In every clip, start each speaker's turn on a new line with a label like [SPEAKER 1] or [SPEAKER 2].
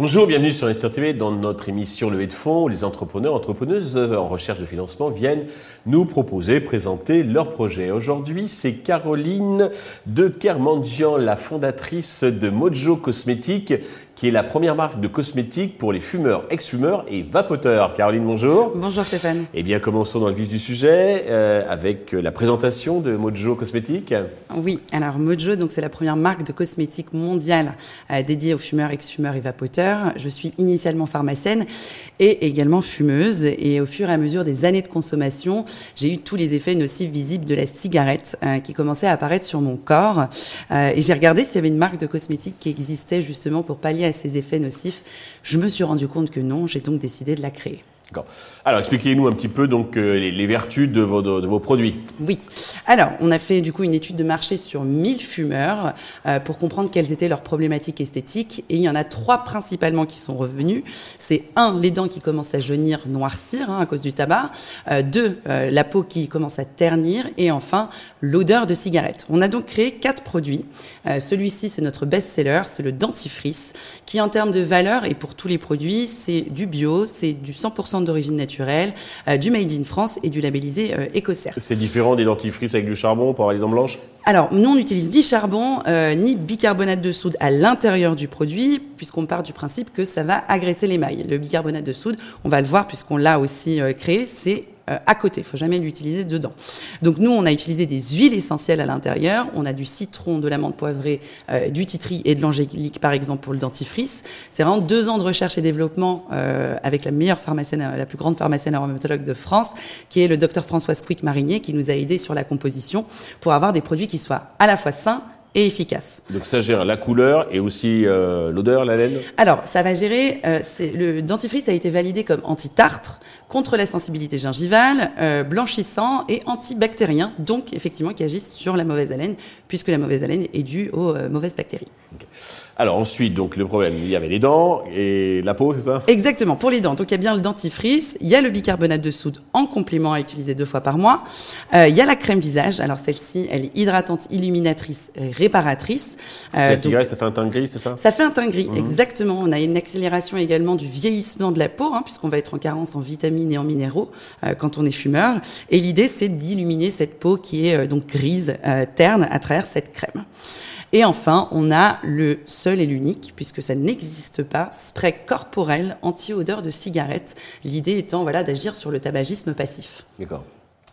[SPEAKER 1] Bonjour, bienvenue sur Investir TV dans notre émission Levée de fonds les entrepreneurs, entrepreneuses en recherche de financement viennent nous proposer, présenter leurs projets. Aujourd'hui, c'est Caroline de Kermandian, la fondatrice de Mojo Cosmétiques, qui est la première marque de cosmétiques pour les fumeurs, ex-fumeurs et vapoteurs. Caroline, bonjour.
[SPEAKER 2] Bonjour Stéphane.
[SPEAKER 1] Eh bien, commençons dans le vif du sujet euh, avec la présentation de Mojo Cosmétiques.
[SPEAKER 2] Oui, alors Mojo, donc c'est la première marque de cosmétiques mondiale euh, dédiée aux fumeurs, ex-fumeurs et vapoteurs. Je suis initialement pharmacienne et également fumeuse. Et au fur et à mesure des années de consommation, j'ai eu tous les effets nocifs visibles de la cigarette euh, qui commençaient à apparaître sur mon corps. Euh, et j'ai regardé s'il y avait une marque de cosmétiques qui existait justement pour pallier à ces effets nocifs. Je me suis rendu compte que non, j'ai donc décidé de la créer.
[SPEAKER 1] Alors, expliquez-nous un petit peu donc euh, les, vertus de vos, produits.
[SPEAKER 2] Oui. Alors, on a fait du coup une étude de marché sur 1000 fumeurs euh, pour comprendre quelles étaient leurs problématiques esthétiques. Et il y en a trois principalement qui sont revenus. C'est un, les dents qui commencent à jaunir, noircir hein, à cause du tabac. Euh, deux, la peau qui commence à ternir. Et enfin, l'odeur de cigarette. On a donc créé quatre produits. Celui-ci, c'est notre best-seller, c'est le dentifrice, qui en termes de valeur et pour tous les produits, c'est du bio, c'est du 100% d'origine naturelle, euh, du Made in France et du labellisé euh, Ecocer.
[SPEAKER 1] C'est différent des dentifrices avec du charbon pour avoir les dents blanches?
[SPEAKER 2] Alors, nous, on n'utilise ni charbon euh, ni bicarbonate de soude à l'intérieur du produit, puisqu'on part du principe que ça va agresser l'émail. Le bicarbonate de soude, on va le voir puisqu'on l'a aussi créé, c'est à côté. Il faut jamais l'utiliser dedans. Donc nous, on a utilisé des huiles essentielles à l'intérieur. On a du citron, de l'amande poivrée, euh, du titri et de l'angélique, par exemple, pour le dentifrice. C'est vraiment deux ans de recherche et développement euh, avec la meilleure pharmacienne, la plus grande pharmacienne aromatologue de France, qui est le docteur Françoise Quick Marinier, qui nous a aidé sur la composition pour avoir des produits qui soient à la fois sains et efficace.
[SPEAKER 1] Donc ça gère la couleur et aussi euh, l'odeur, la laine?
[SPEAKER 2] Alors, ça va gérer, euh, le dentifrice a été validé comme anti-tartre, contre la sensibilité gingivale, euh, blanchissant et antibactérien, donc effectivement qui agissent sur la mauvaise haleine, puisque la mauvaise haleine est due aux mauvaises bactéries.
[SPEAKER 1] Alors ensuite, donc le problème, il y avait les dents et la peau, c'est ça?
[SPEAKER 2] Exactement, pour les dents. Donc il y a bien le dentifrice, il y a le bicarbonate de soude en complément à utiliser deux fois par mois. Euh, il y a la crème visage. Alors celle-ci, elle est hydratante, illuminatrice, et réparatrice.
[SPEAKER 1] Euh, la ça fait un teint gris, c'est ça?
[SPEAKER 2] Ça fait un teint gris, mhm. exactement. On a une accélération également du vieillissement de la peau, hein, puisqu'on va être en carence en vitamines et en minéraux euh, quand on est fumeur. Et l'idée, c'est d'illuminer cette peau qui est euh, donc grise, terne, à travers cette crème. Et enfin, on a le seul et l'unique, puisque ça n'existe pas, spray corporel anti-odeur de cigarette. L'idée étant voilà, d'agir sur le tabagisme passif.
[SPEAKER 1] D'accord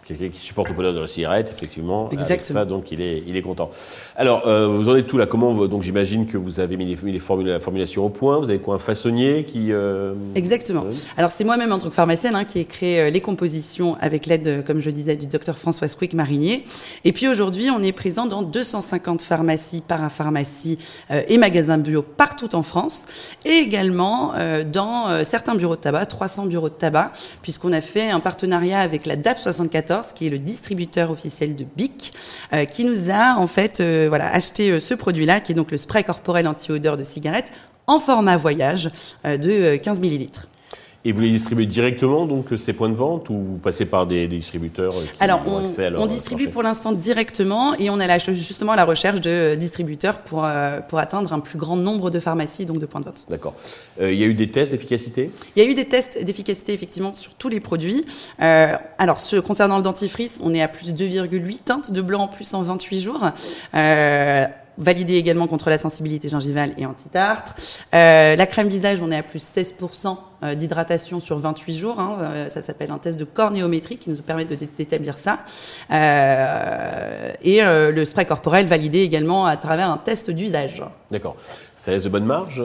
[SPEAKER 1] quelqu'un qui supporte le bonheur de la cigarette, effectivement. Exactement. Avec ça, donc il est, il est content. Alors, euh, vous en êtes tout là Comment Donc j'imagine que vous avez mis les, les la formulation au point. Vous avez quoi Un façonnier qui. Euh,
[SPEAKER 2] Exactement. Alors c'est moi-même en tant que pharmacienne hein, qui ai créé euh, les compositions avec l'aide, comme je disais, du docteur François Quick Marinier. Et puis aujourd'hui, on est présent dans 250 pharmacies, parapharmacies et magasins bio partout en France, et également dans certains bureaux de tabac, 300 bureaux de tabac, puisqu'on a fait un partenariat avec la DAP 74 qui est le distributeur officiel de BIC, euh, qui nous a en fait euh, acheté euh, ce produit-là, qui est donc le spray corporel anti-odeur de cigarette, en format voyage de 15 millilitres.
[SPEAKER 1] Et vous les distribuez directement, donc, ces points de vente, ou vous passez par des, distributeurs qui
[SPEAKER 2] Alors, on, on distribue pour l'instant directement, et on est justement à la recherche de distributeurs pour, euh, pour atteindre un plus grand nombre de pharmacies, donc de points de vente.
[SPEAKER 1] D'accord. Euh, il y a eu des tests d'efficacité?
[SPEAKER 2] Il y a eu des tests d'efficacité, effectivement, sur tous les produits. Euh, alors, ce, concernant le dentifrice, on est à plus de 2,8 teintes de blanc en plus en 28 jours validé également contre la sensibilité gingivale et anti-tartre. Euh, la crème visage, on est à plus 16% euh, d'hydratation sur 28 jours. Hein. Euh, ça s'appelle un test de cornéométrie qui nous permet de d'établir ça. Euh, et le spray corporel validé également à travers un test d'usage.
[SPEAKER 1] D'accord. Ça laisse de bonnes marges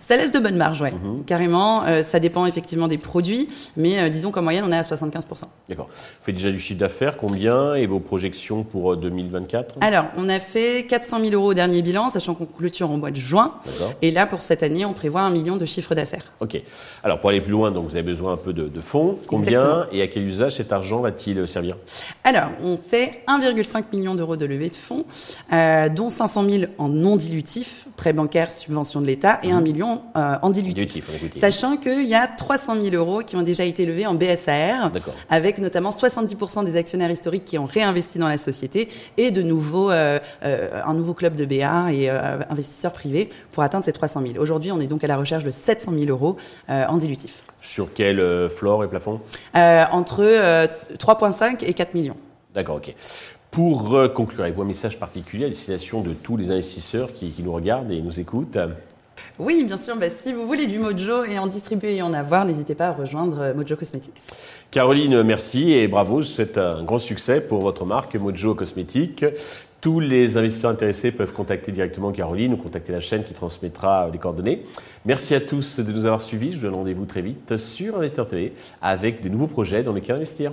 [SPEAKER 2] Ça laisse de bonnes marges, oui, mhm. carrément. ça dépend effectivement des produits, mais disons qu'en moyenne, on est à 75%.
[SPEAKER 1] D'accord. Vous faites déjà du chiffre d'affaires, combien Et vos projections pour 2024
[SPEAKER 2] Alors, on a fait 400 000 euros au dernier bilan, sachant qu'on clôture en mois de juin. Et là, pour cette année, on prévoit un million de chiffre d'affaires.
[SPEAKER 1] Ok. Alors pour aller plus loin, donc vous avez besoin un peu de, fonds. Combien
[SPEAKER 2] Exactement.
[SPEAKER 1] et à quel usage cet argent va-t-il servir?
[SPEAKER 2] Alors, on fait 1,5 million d'euros de levée de fonds, euh, dont 500 000 en non dilutif, prêt bancaire, subvention de l'État, et 1 million euh, en dilutif. Sachant qu'il y a 300 000 euros qui ont déjà été levés en BSAR, avec notamment 70% des actionnaires historiques qui ont réinvesti dans la société et de nouveaux, euh, euh, un nouveau club de BA et euh, investisseurs privés pour atteindre ces 300 000. Aujourd'hui, on est donc à la recherche de 700 000 euros euh, en dilutif,
[SPEAKER 1] Sur quel euh, floor et plafond
[SPEAKER 2] Euh, entre euh, 3,5 et 4 millions.
[SPEAKER 1] D'accord, ok. Pour euh, conclure, avez-vous un message particulier à destination de tous les investisseurs qui, qui nous regardent et nous écoutent
[SPEAKER 2] Oui, bien sûr. Bah, si vous voulez du Mojo et en distribuer et en avoir, n'hésitez pas à rejoindre euh, Mojo Cosmetics.
[SPEAKER 1] Caroline, merci et bravo. Je vous souhaite un grand succès pour votre marque Mojo Cosmétique. Tous les investisseurs intéressés peuvent contacter directement Caroline ou contacter la chaîne qui transmettra les coordonnées. Merci à tous de nous avoir suivis. Je vous donne rendez-vous très vite sur Investeur TV avec de nouveaux projets dans lesquels investir.